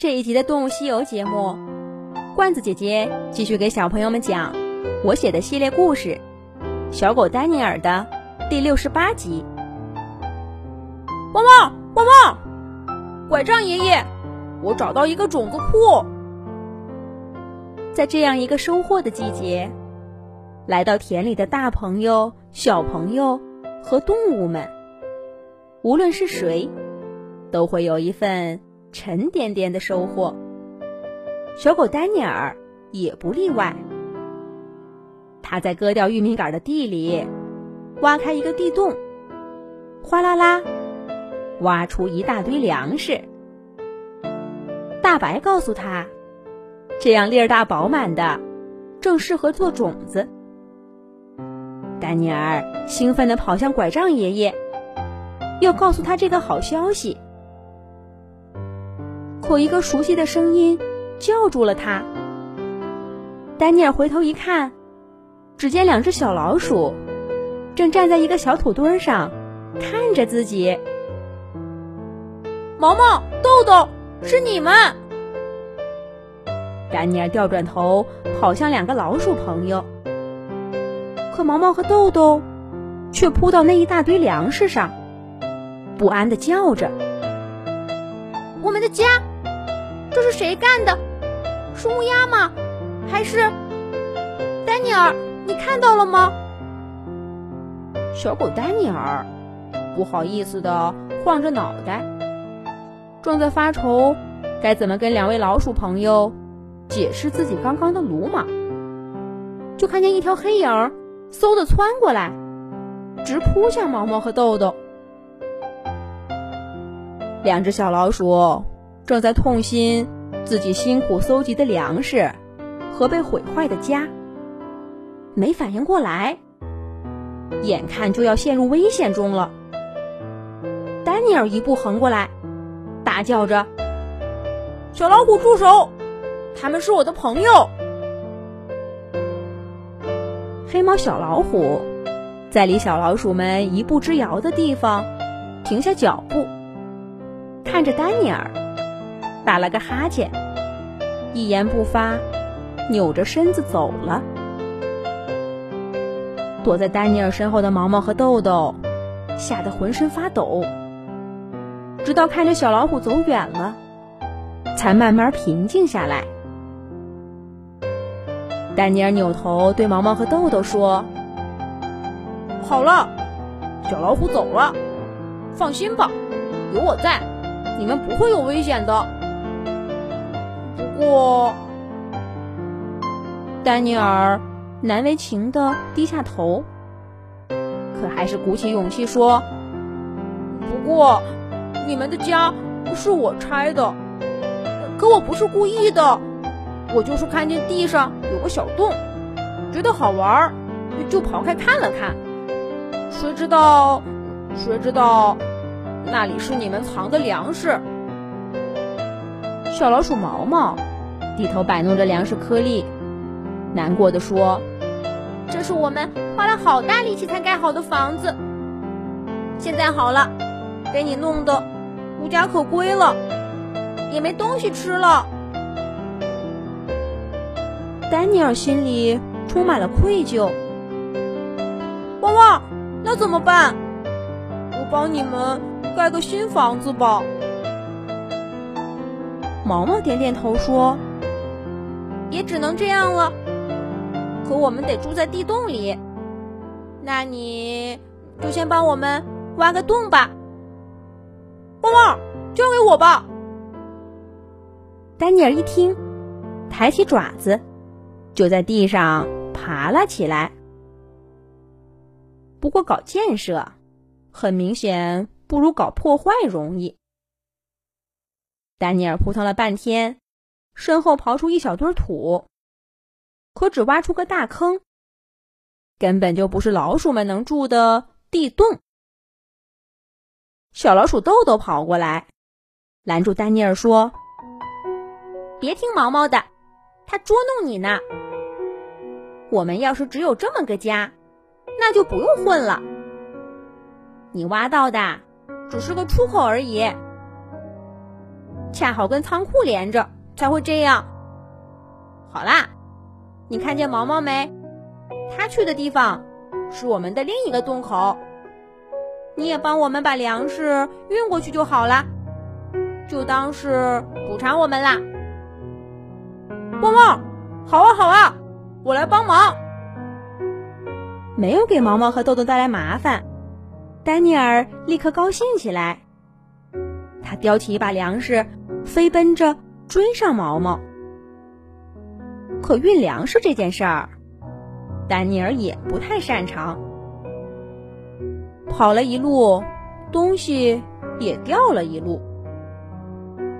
这一集的《动物西游》节目，罐子姐姐继续给小朋友们讲我写的系列故事《小狗丹尼尔》的第六十八集。汪汪汪汪！拐杖爷爷，我找到一个种子库。在这样一个收获的季节，来到田里的大朋友、小朋友和动物们，无论是谁，都会有一份。沉甸甸的收获，小狗丹尼尔也不例外。他在割掉玉米杆的地里挖开一个地洞，哗啦啦，挖出一大堆粮食。大白告诉他，这样粒儿大饱满的，正适合做种子。丹尼尔兴奋地跑向拐杖爷爷，要告诉他这个好消息。有一个熟悉的声音叫住了他。丹尼尔回头一看，只见两只小老鼠正站在一个小土堆上，看着自己。毛毛、豆豆，是你们！丹尼尔调转头跑向两个老鼠朋友，可毛毛和豆豆却扑到那一大堆粮食上，不安的叫着：“我们的家！”这是谁干的？是乌鸦吗？还是丹尼尔？你看到了吗？小狗丹尼尔不好意思的晃着脑袋，正在发愁该怎么跟两位老鼠朋友解释自己刚刚的鲁莽，就看见一条黑影嗖的窜过来，直扑向毛毛和豆豆。两只小老鼠。正在痛心自己辛苦搜集的粮食和被毁坏的家，没反应过来，眼看就要陷入危险中了。丹尼尔一步横过来，大叫着：“小老虎住手！他们是我的朋友。”黑猫小老虎在离小老鼠们一步之遥的地方停下脚步，看着丹尼尔。打了个哈欠，一言不发，扭着身子走了。躲在丹尼尔身后的毛毛和豆豆吓得浑身发抖，直到看着小老虎走远了，才慢慢平静下来。丹尼尔扭头对毛毛和豆豆说：“好了，小老虎走了，放心吧，有我在，你们不会有危险的。”我，丹尼尔难为情的低下头，可还是鼓起勇气说：“不过，你们的家不是我拆的，可我不是故意的，我就是看见地上有个小洞，觉得好玩，就刨开看了看。谁知道，谁知道，那里是你们藏的粮食。”小老鼠毛毛。低头摆弄着粮食颗粒，难过的说：“这是我们花了好大力气才盖好的房子，现在好了，给你弄得无家可归了，也没东西吃了。”丹尼尔心里充满了愧疚。汪汪，那怎么办？我帮你们盖个新房子吧。毛毛点点头说。也只能这样了，可我们得住在地洞里。那你就先帮我们挖个洞吧。汪汪，交给我吧。丹尼尔一听，抬起爪子，就在地上爬了起来。不过搞建设，很明显不如搞破坏容易。丹尼尔扑腾了半天。身后刨出一小堆土，可只挖出个大坑，根本就不是老鼠们能住的地洞。小老鼠豆豆跑过来，拦住丹尼尔说：“别听毛毛的，他捉弄你呢。我们要是只有这么个家，那就不用混了。你挖到的只是个出口而已。”恰好跟仓库连着，才会这样。好啦，你看见毛毛没？他去的地方是我们的另一个洞口。你也帮我们把粮食运过去就好了，就当是补偿我们啦。汪汪，好啊好啊，我来帮忙。没有给毛毛和豆豆带来麻烦，丹尼尔立刻高兴起来。他叼起一把粮食，飞奔着追上毛毛。可运粮食这件事儿，丹尼尔也不太擅长。跑了一路，东西也掉了一路，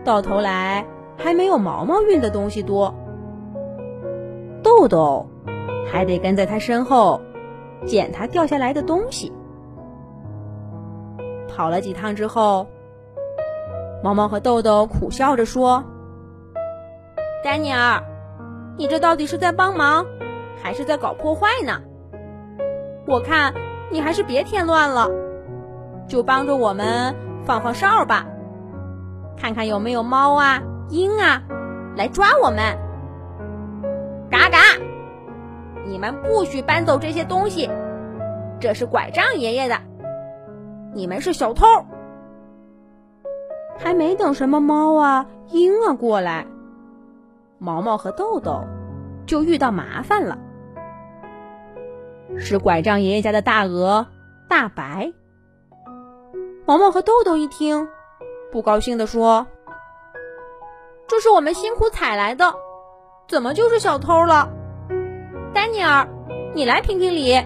到头来还没有毛毛运的东西多。豆豆还得跟在他身后。捡他掉下来的东西。跑了几趟之后，毛毛和豆豆苦笑着说：“丹尼尔，你这到底是在帮忙，还是在搞破坏呢？我看你还是别添乱了，就帮着我们放放哨吧，看看有没有猫啊、鹰啊来抓我们。嘎嘎！”你们不许搬走这些东西，这是拐杖爷爷的。你们是小偷。还没等什么猫啊、鹰啊过来，毛毛和豆豆就遇到麻烦了。是拐杖爷爷家的大鹅大白。毛毛和豆豆一听，不高兴地说：“这是我们辛苦采来的，怎么就是小偷了？”丹尼尔，你来评评理。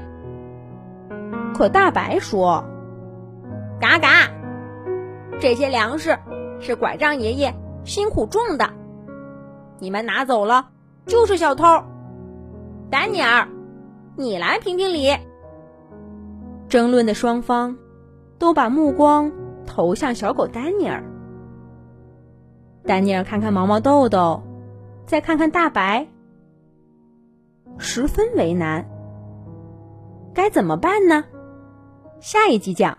可大白说：“嘎嘎，这些粮食是拐杖爷爷辛苦种的，你们拿走了就是小偷。”丹尼尔，你来评评理。争论的双方都把目光投向小狗丹尼尔。丹尼尔看看毛毛豆豆，再看看大白。十分为难，该怎么办呢？下一集讲。